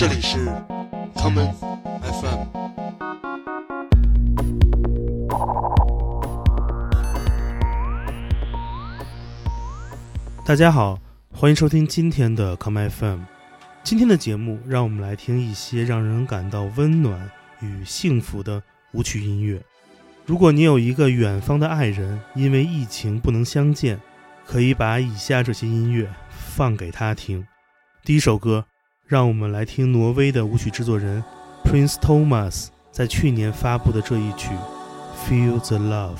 这里是 common FM。大家好，欢迎收听今天的 common FM。今天的节目，让我们来听一些让人感到温暖与幸福的舞曲音乐。如果你有一个远方的爱人，因为疫情不能相见，可以把以下这些音乐放给他听。第一首歌，让我们来听挪威的舞曲制作人 Prince Thomas 在去年发布的这一曲《Feel the Love》。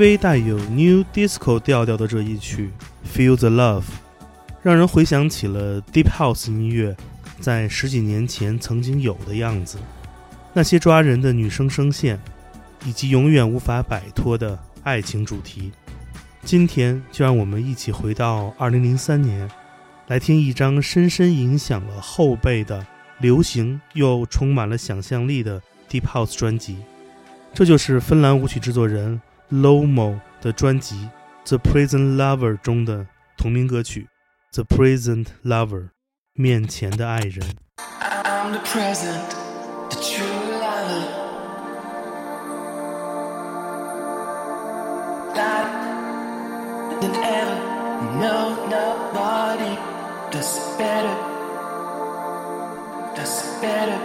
微带有 New Disco 调调的这一曲《Feel the Love》，让人回想起了 Deep House 音乐在十几年前曾经有的样子，那些抓人的女声声线，以及永远无法摆脱的爱情主题。今天就让我们一起回到2003年，来听一张深深影响了后辈的流行又充满了想象力的 Deep House 专辑。这就是芬兰舞曲制作人。Lomo 的专辑《The Present Lover》中的同名歌曲《The Present Lover》面前的爱人。 than ever. No, nobody does it better. Does it better.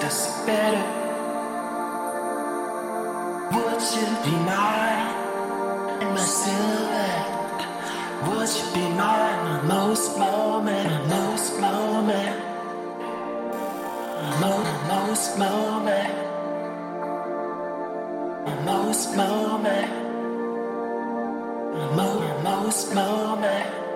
Does it better. Would you be mine? And my silver? Would you be mine, most moment, my most moment, my most moment, my most moment, my most moment.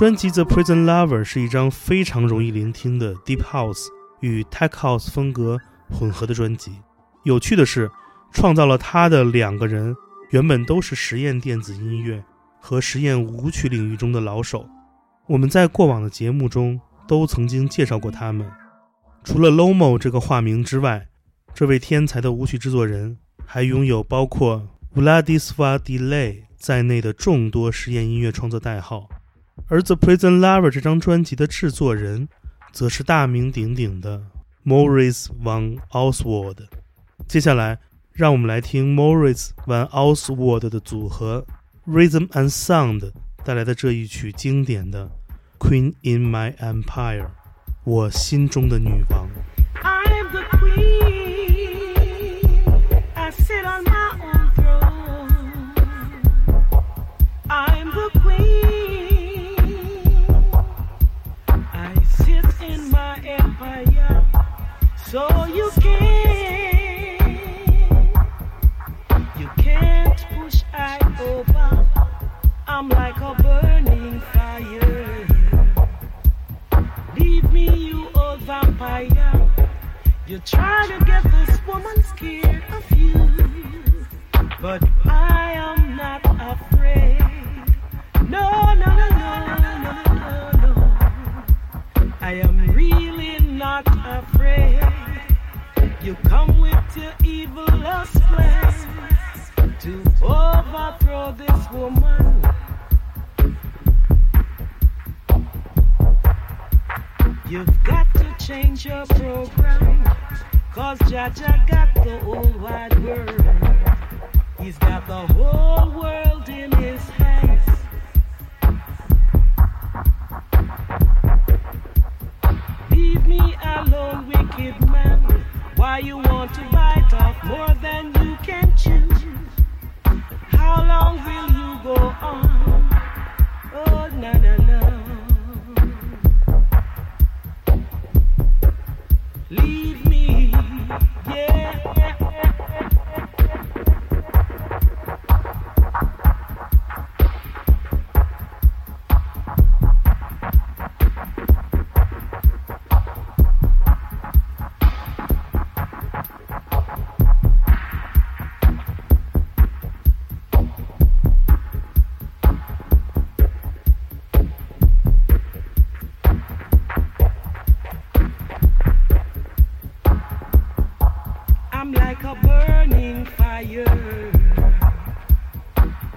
专辑《The Prison Lover》是一张非常容易聆听的 Deep House 与 Tech House 风格混合的专辑。有趣的是，创造了它的两个人原本都是实验电子音乐和实验舞曲领域中的老手。我们在过往的节目中都曾经介绍过他们。除了 Lomo 这个化名之外，这位天才的舞曲制作人还拥有包括 Vladislav Delay 在内的众多实验音乐创作代号。而《The Prison Lover》这张专辑的制作人，则是大名鼎鼎的 Morris van Oswald。接下来，让我们来听 Morris van Oswald 的组合 Rhythm and Sound 带来的这一曲经典的《Queen in My Empire》，我心中的女王。So you can't. You can't push I over. I'm like a burning fire. Leave me, you old vampire. You're trying to get this woman scared of you. But I am not afraid. No, no, no, no, no, no, no. I am really not afraid. You come with your evil lust plans to overthrow this woman. You've got to change your program. Cause Jaja got the whole wide world. He's got the whole world in his hands. Leave me alone, wicked. Why you want to bite off more than you can chew? How long will you go on? Oh, no, no, no.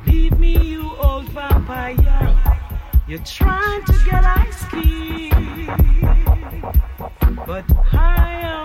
Leave me, you old vampire. You're trying to get ice cream, but I am.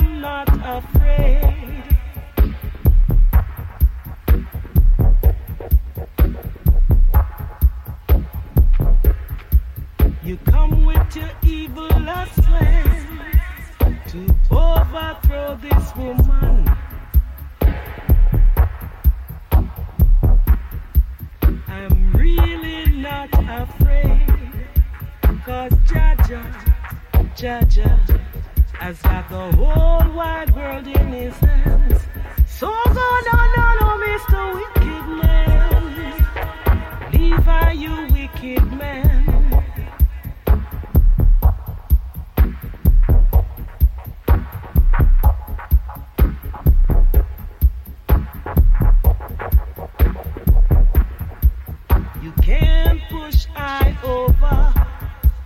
Over.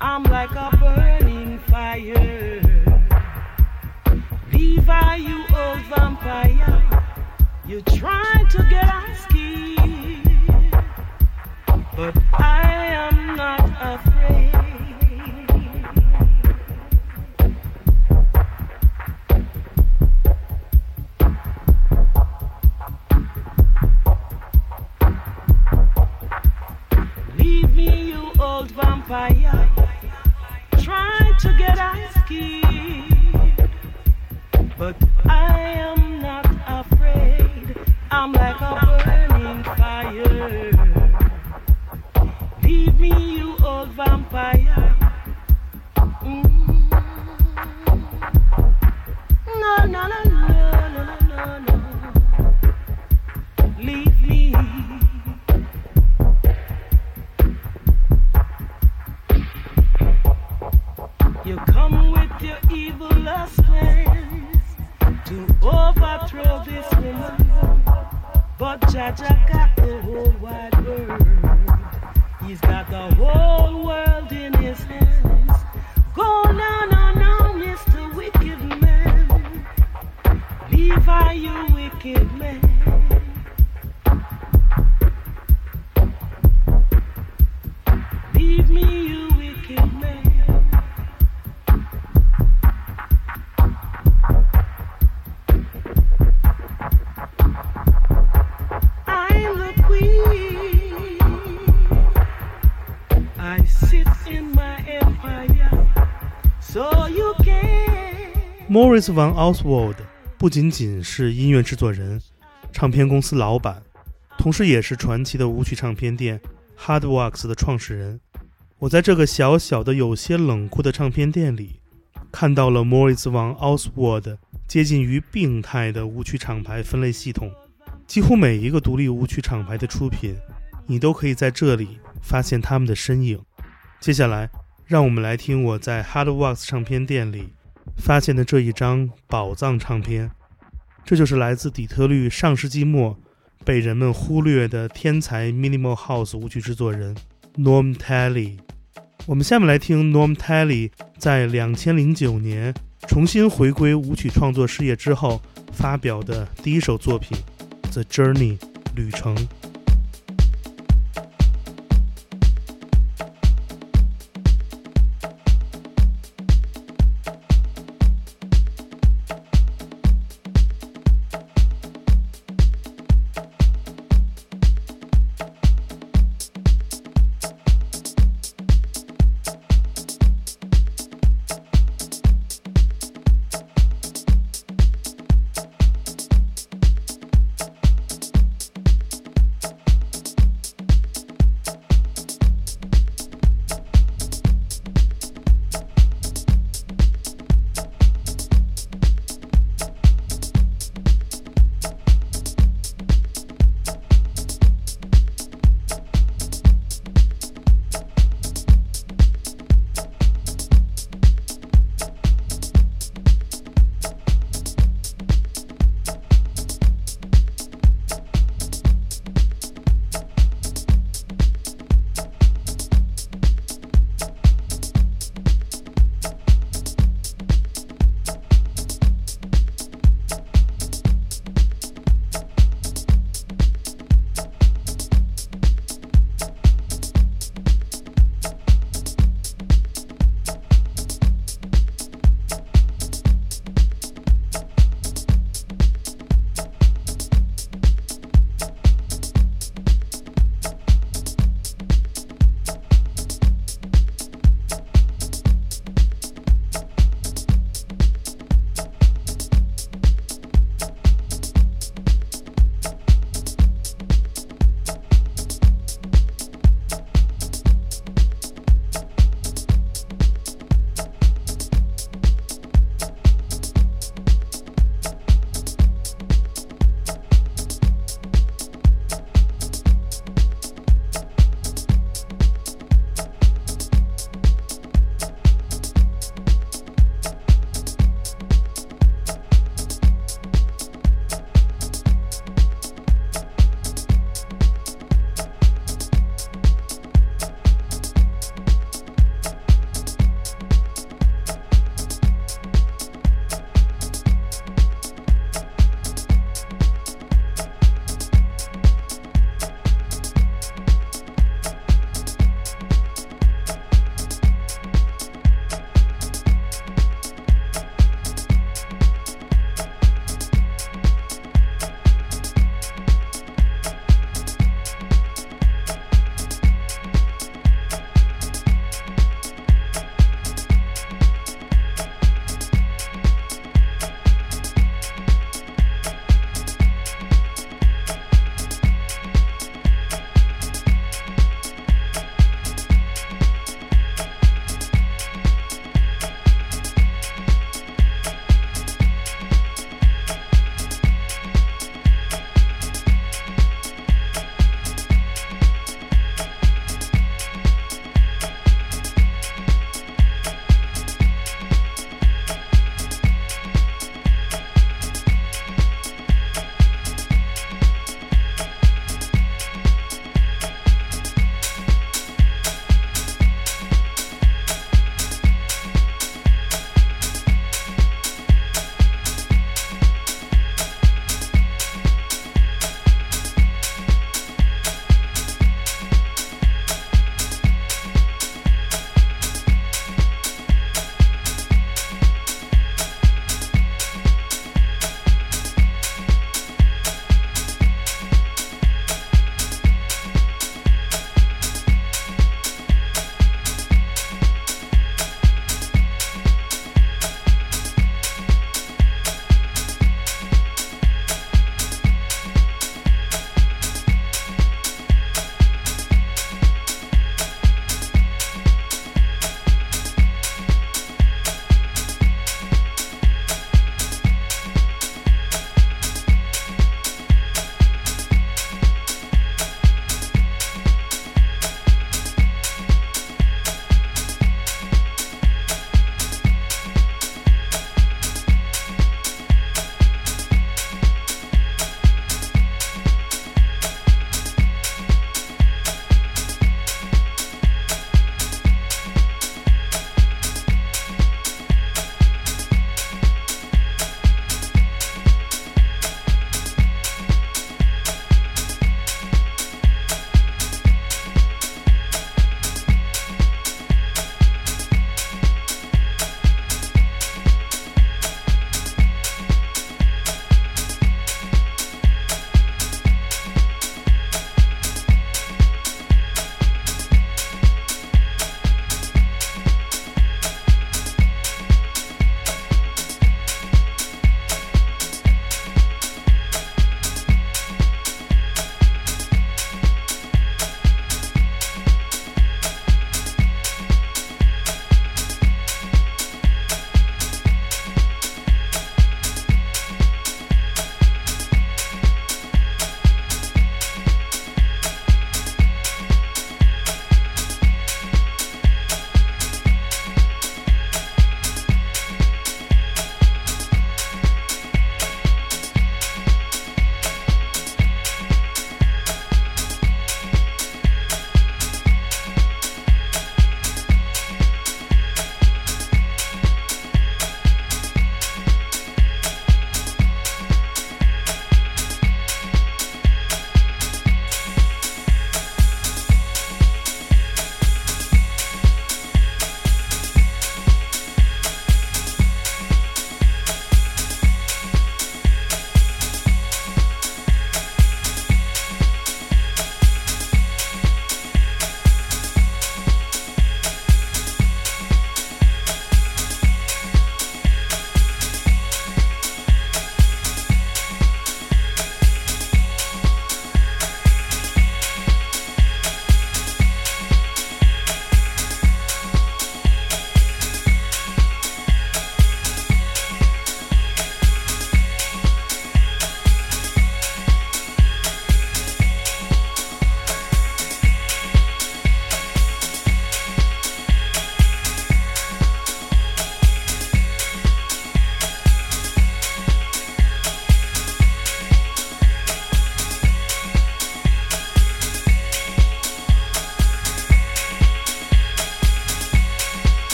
I'm like a burning fire. Levi, you old vampire. You're trying to get us killed. But I am not afraid. Got the whole wide world. He's got the whole world in his hands. Go Mr. Wicked Man. Wicked man. Morris Van Oswald 不仅仅是音乐制作人、唱片公司老板，同时也是传奇的舞曲唱片店 Hardwax 的创始人。我在这个小小的、有些冷酷的唱片店里，看到了 Morris Van Oswald 接近于病态的舞曲厂牌分类系统。几乎每一个独立舞曲厂牌的出品，你都可以在这里发现他们的身影。接下来，让我们来听我在 Hardwax 唱片店里发现的这一张宝藏唱片，这就是来自底特律上世纪末被人们忽略的天才 Minimal House 舞曲制作人 Norm tally。我们下面来听 Norm tally 在2009年重新回归舞曲创作事业之后发表的第一首作品《The Journey》旅程。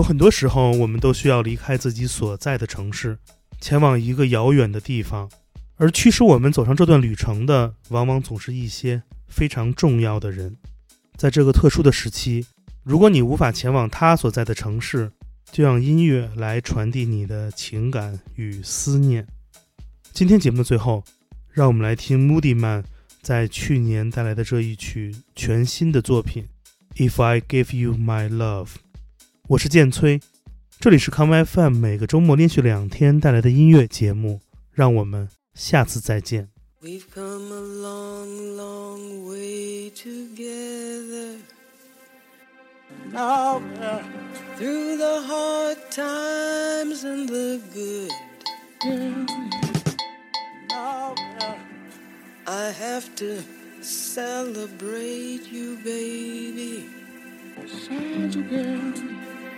有很多时候，我们都需要离开自己所在的城市，前往一个遥远的地方，而驱使我们走上这段旅程的，往往总是一些非常重要的人。在这个特殊的时期，如果你无法前往他所在的城市，就让音乐来传递你的情感与思念。今天节目的最后，让我们来听 Moody Man 在去年带来的这一曲全新的作品《If I Give You My Love》。我是剑崔，这里是康 FM，每个周末连续两天带来的音乐节目，让我们下次再见。 We've come a long, long way together. Now, yeah, Through the hard times and the good. now, yeah. I have to celebrate you, baby. Change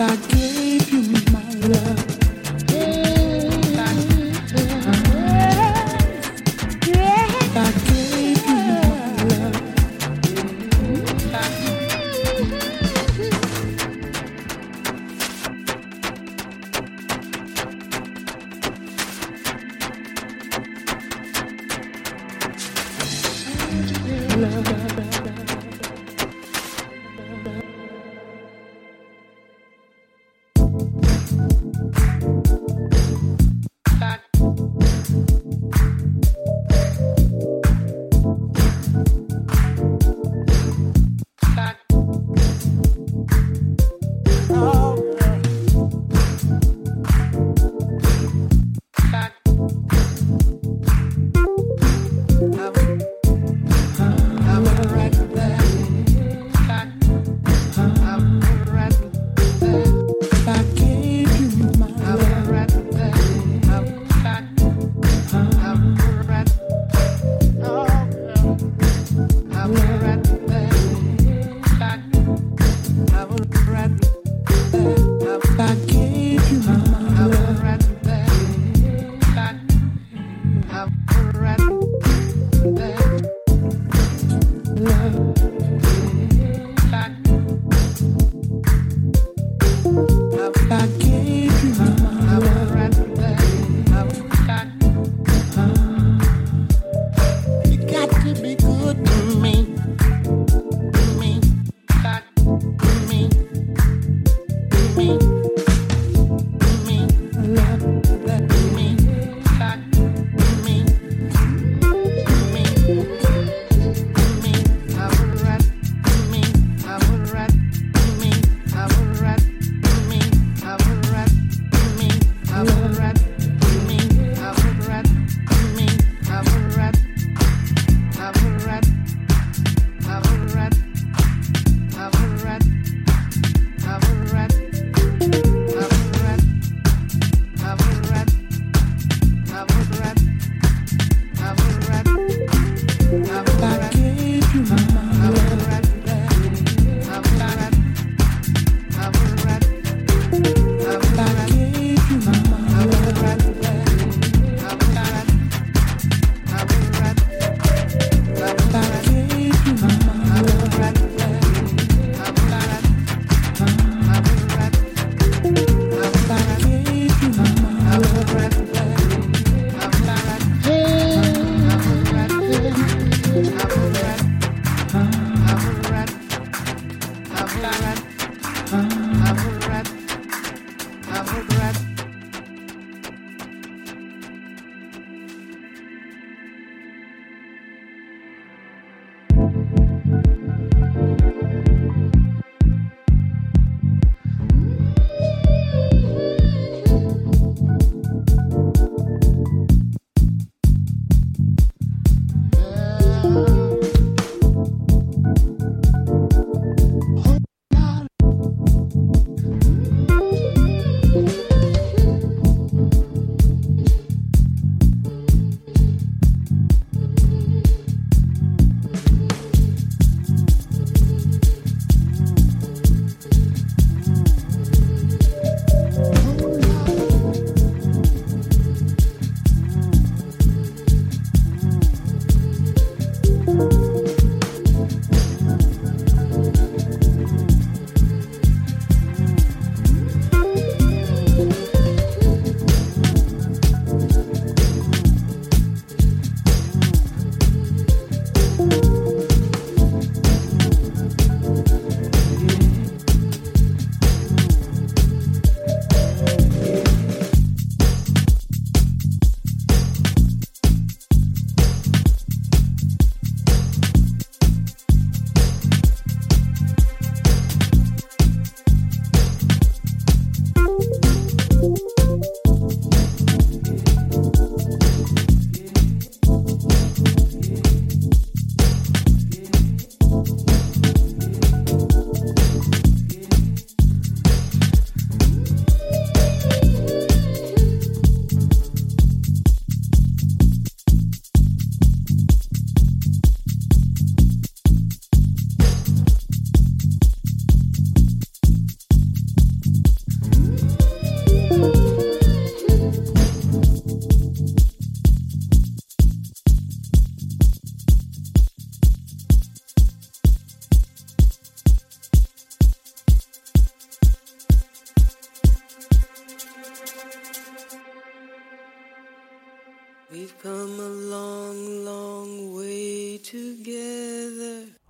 I give.